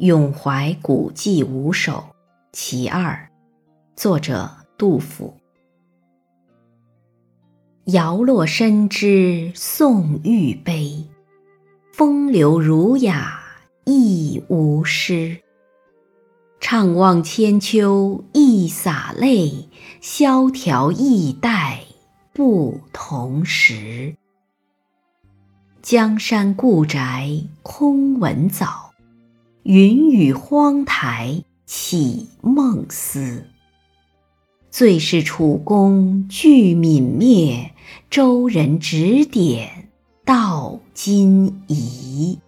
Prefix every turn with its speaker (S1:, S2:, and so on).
S1: 咏怀古迹五首·其二，作者杜甫。摇落深知宋玉杯，风流儒雅亦无诗。怅望千秋一洒泪，萧条易代不同时。江山故宅空闻早。云雨荒台起梦思，最是楚宫俱泯灭，周人指点到今疑。